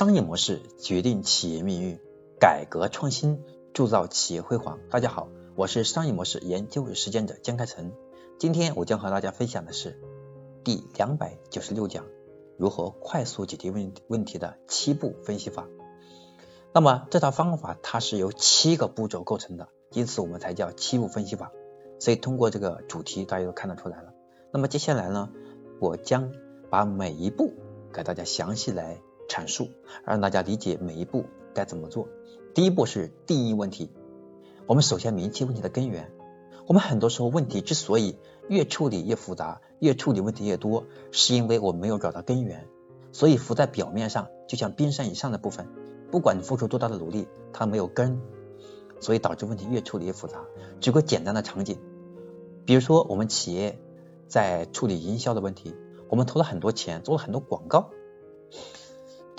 商业模式决定企业命运，改革创新铸造企业辉煌。大家好，我是商业模式研究与实践者江开成。今天我将和大家分享的是第两百九十六讲，如何快速解决问问题的七步分析法。那么这套方法它是由七个步骤构成的，因此我们才叫七步分析法。所以通过这个主题，大家都看得出来了。那么接下来呢，我将把每一步给大家详细来。阐述，让大家理解每一步该怎么做。第一步是定义问题，我们首先明确问题的根源。我们很多时候问题之所以越处理越复杂，越处理问题越多，是因为我们没有找到根源。所以浮在表面上，就像冰山以上的部分，不管你付出多大的努力，它没有根，所以导致问题越处理越复杂。举个简单的场景，比如说我们企业在处理营销的问题，我们投了很多钱，做了很多广告。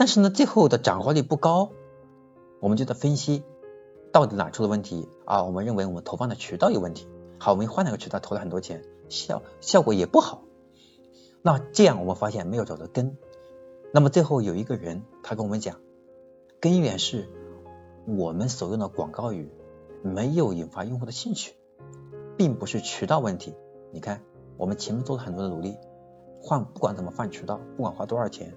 但是呢，最后的转化率不高，我们就在分析到底哪出了问题啊？我们认为我们投放的渠道有问题，好，我们换了个渠道投了很多钱，效效果也不好。那这样我们发现没有找到根。那么最后有一个人他跟我们讲，根源是我们所用的广告语没有引发用户的兴趣，并不是渠道问题。你看，我们前面做了很多的努力，换不管怎么换渠道，不管花多少钱。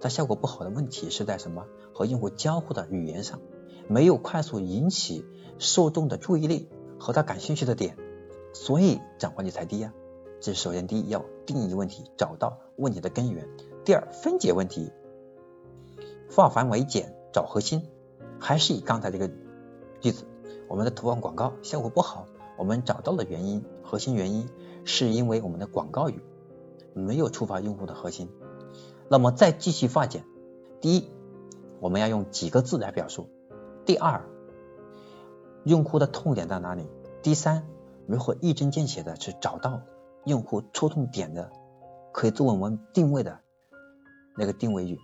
它效果不好的问题是在什么？和用户交互的语言上，没有快速引起受众的注意力和他感兴趣的点，所以转化率才低呀。这首先第一要定义问题，找到问题的根源。第二分解问题，化繁为简，找核心。还是以刚才这个句子，我们的投放广告效果不好，我们找到了原因，核心原因是因为我们的广告语没有触发用户的核心。那么再继续化简，第一，我们要用几个字来表述；第二，用户的痛点在哪里；第三，如何一针见血的去找到用户触痛点的，可以作为我们定位的那个定位语，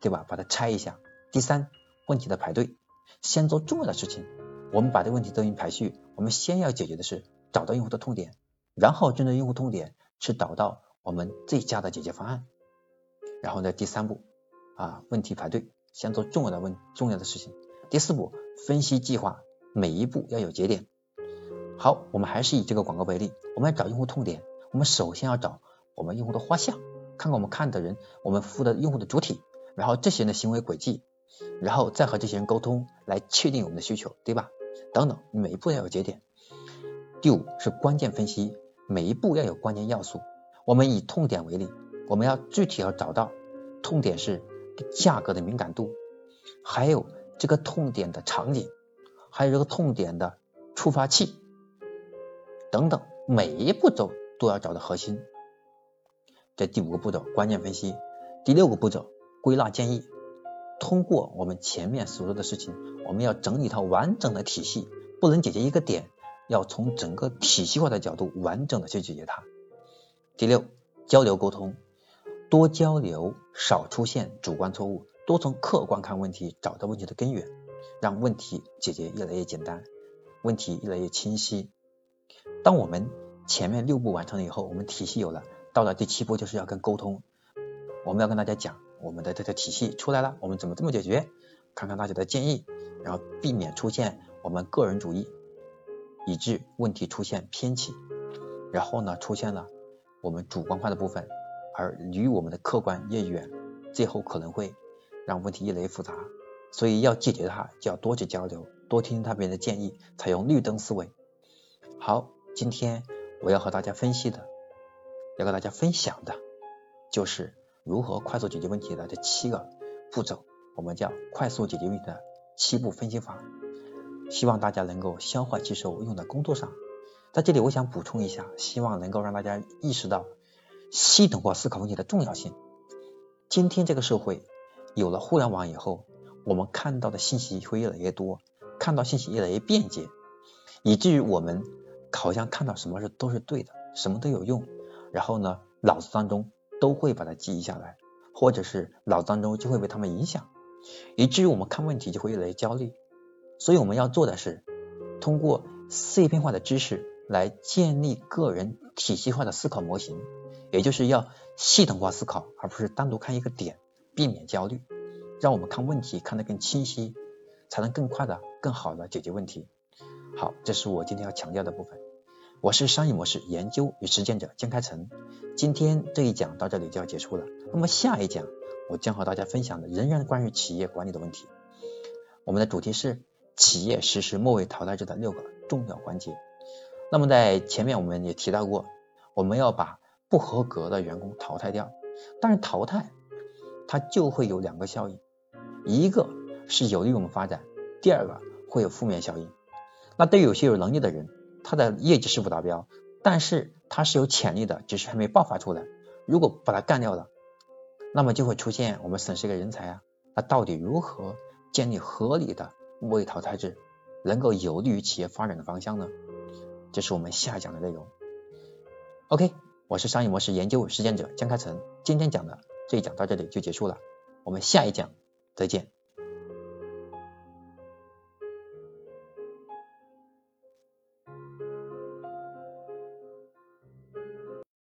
对吧？把它拆一下。第三，问题的排队，先做重要的事情。我们把这个问题进行排序，我们先要解决的是找到用户的痛点，然后针对用户痛点去找到我们最佳的解决方案。然后呢，第三步啊，问题排队，先做重要的问重要的事情。第四步，分析计划，每一步要有节点。好，我们还是以这个广告为例，我们要找用户痛点，我们首先要找我们用户的画像，看看我们看的人，我们服务的用户的主体，然后这些人的行为轨迹，然后再和这些人沟通，来确定我们的需求，对吧？等等，每一步要有节点。第五是关键分析，每一步要有关键要素。我们以痛点为例。我们要具体要找到痛点是价格的敏感度，还有这个痛点的场景，还有这个痛点的触发器等等，每一步骤都要找到核心。这第五个步骤关键分析，第六个步骤归纳建议。通过我们前面所说的事情，我们要整理一套完整的体系，不能解决一个点，要从整个体系化的角度完整的去解决它。第六，交流沟通。多交流，少出现主观错误，多从客观看问题，找到问题的根源，让问题解决越来越简单，问题越来越清晰。当我们前面六步完成了以后，我们体系有了，到了第七步就是要跟沟通，我们要跟大家讲我们的这个体系出来了，我们怎么这么解决？看看大家的建议，然后避免出现我们个人主义，以致问题出现偏启，然后呢出现了我们主观化的部分。而离我们的客观越远，最后可能会让问题越来越复杂。所以要解决它，就要多去交流，多听听他别人的建议，采用绿灯思维。好，今天我要和大家分析的，要跟大家分享的，就是如何快速解决问题的这七个步骤，我们叫快速解决问题的七步分析法。希望大家能够消化吸收，用在工作上。在这里，我想补充一下，希望能够让大家意识到。系统化思考问题的重要性。今天这个社会有了互联网以后，我们看到的信息会越来越多，看到信息越来越便捷，以至于我们好像看到什么是都是对的，什么都有用。然后呢，脑子当中都会把它记忆下来，或者是脑子当中就会被他们影响，以至于我们看问题就会越来越焦虑。所以我们要做的是，通过碎片化的知识来建立个人体系化的思考模型。也就是要系统化思考，而不是单独看一个点，避免焦虑。让我们看问题看得更清晰，才能更快的、更好的解决问题。好，这是我今天要强调的部分。我是商业模式研究与实践者江开成。今天这一讲到这里就要结束了。那么下一讲我将和大家分享的仍然关于企业管理的问题。我们的主题是企业实施末位淘汰制的六个重要环节。那么在前面我们也提到过，我们要把不合格的员工淘汰掉。但是淘汰它就会有两个效应，一个是有利于我们发展，第二个会有负面效应。那对有些有能力的人，他的业绩是否达标，但是他是有潜力的，只是还没爆发出来。如果把他干掉了，那么就会出现我们损失一个人才啊。那到底如何建立合理的末位淘汰制，能够有利于企业发展的方向呢？这是我们下讲的内容。OK，我是商业模式研究实践者江开成，今天讲的这一讲到这里就结束了，我们下一讲再见。